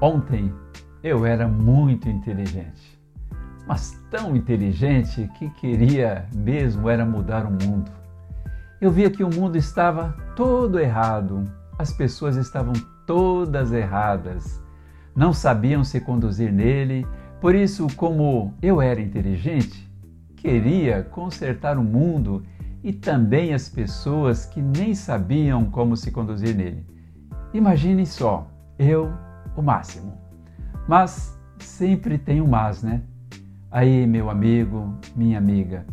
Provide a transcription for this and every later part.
Ontem eu era muito inteligente, mas tão inteligente que queria mesmo era mudar o mundo. Eu via que o mundo estava todo errado, as pessoas estavam todas erradas, não sabiam se conduzir nele, por isso, como eu era inteligente, queria consertar o mundo e também as pessoas que nem sabiam como se conduzir nele. Imagine só, eu, o máximo. Mas sempre tem um mas, né? Aí, meu amigo, minha amiga,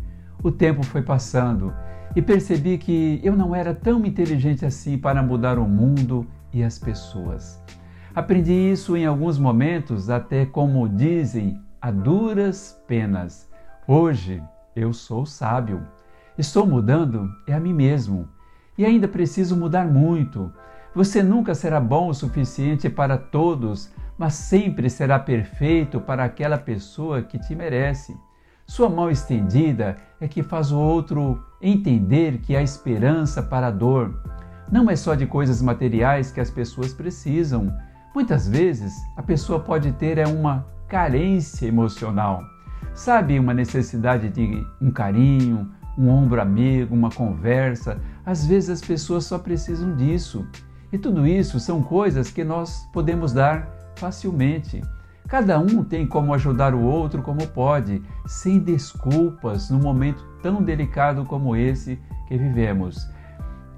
o tempo foi passando e percebi que eu não era tão inteligente assim para mudar o mundo e as pessoas. Aprendi isso em alguns momentos, até como dizem, a duras penas. Hoje eu sou sábio. Estou mudando é a mim mesmo. E ainda preciso mudar muito. Você nunca será bom o suficiente para todos, mas sempre será perfeito para aquela pessoa que te merece. Sua mão estendida é que faz o outro entender que há esperança para a dor. Não é só de coisas materiais que as pessoas precisam. Muitas vezes a pessoa pode ter é uma carência emocional. Sabe, uma necessidade de um carinho, um ombro amigo, uma conversa. Às vezes as pessoas só precisam disso. E tudo isso são coisas que nós podemos dar facilmente. Cada um tem como ajudar o outro como pode, sem desculpas, num momento tão delicado como esse que vivemos.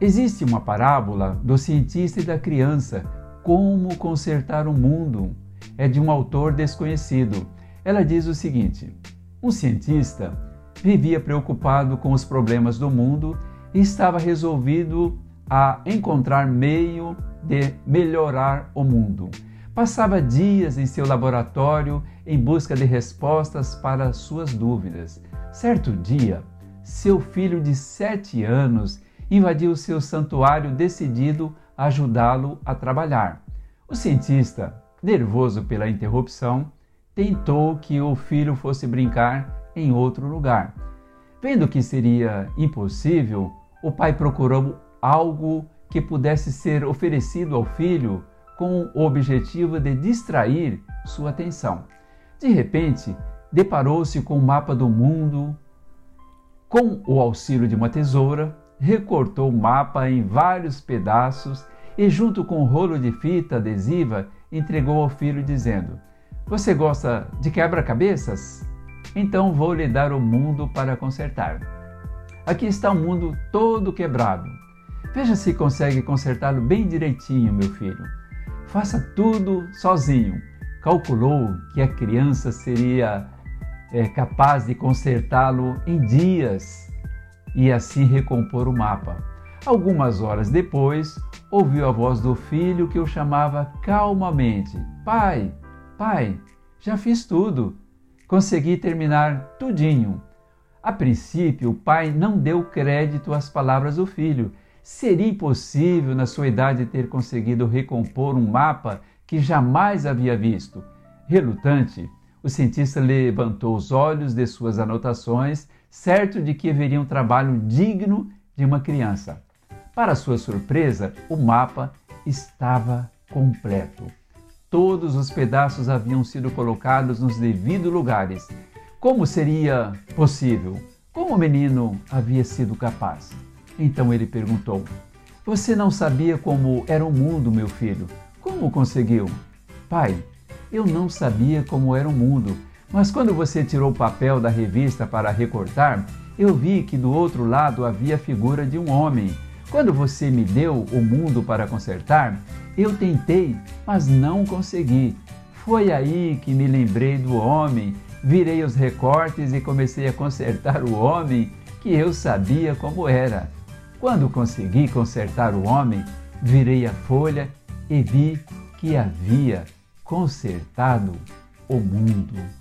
Existe uma parábola do cientista e da criança, Como Consertar o Mundo. É de um autor desconhecido. Ela diz o seguinte: Um cientista vivia preocupado com os problemas do mundo e estava resolvido a encontrar meio de melhorar o mundo. Passava dias em seu laboratório em busca de respostas para suas dúvidas. Certo dia, seu filho de sete anos invadiu seu santuário decidido a ajudá-lo a trabalhar. O cientista, nervoso pela interrupção, tentou que o filho fosse brincar em outro lugar. Vendo que seria impossível, o pai procurou algo que pudesse ser oferecido ao filho com o objetivo de distrair sua atenção. De repente, deparou-se com o mapa do mundo. Com o auxílio de uma tesoura, recortou o mapa em vários pedaços e, junto com um rolo de fita adesiva, entregou ao filho, dizendo: Você gosta de quebra-cabeças? Então vou lhe dar o mundo para consertar. Aqui está o mundo todo quebrado. Veja se consegue consertá-lo bem direitinho, meu filho. Faça tudo sozinho. Calculou que a criança seria é, capaz de consertá-lo em dias e assim recompor o mapa. Algumas horas depois, ouviu a voz do filho que o chamava calmamente: Pai, pai, já fiz tudo. Consegui terminar tudinho. A princípio, o pai não deu crédito às palavras do filho Seria impossível, na sua idade, ter conseguido recompor um mapa que jamais havia visto. Relutante, o cientista levantou os olhos de suas anotações, certo de que haveria um trabalho digno de uma criança. Para sua surpresa, o mapa estava completo. Todos os pedaços haviam sido colocados nos devidos lugares. Como seria possível? Como o menino havia sido capaz? Então ele perguntou: Você não sabia como era o mundo, meu filho? Como conseguiu? Pai, eu não sabia como era o mundo, mas quando você tirou o papel da revista para recortar, eu vi que do outro lado havia a figura de um homem. Quando você me deu o mundo para consertar, eu tentei, mas não consegui. Foi aí que me lembrei do homem, virei os recortes e comecei a consertar o homem que eu sabia como era. Quando consegui consertar o homem, virei a folha e vi que havia consertado o mundo.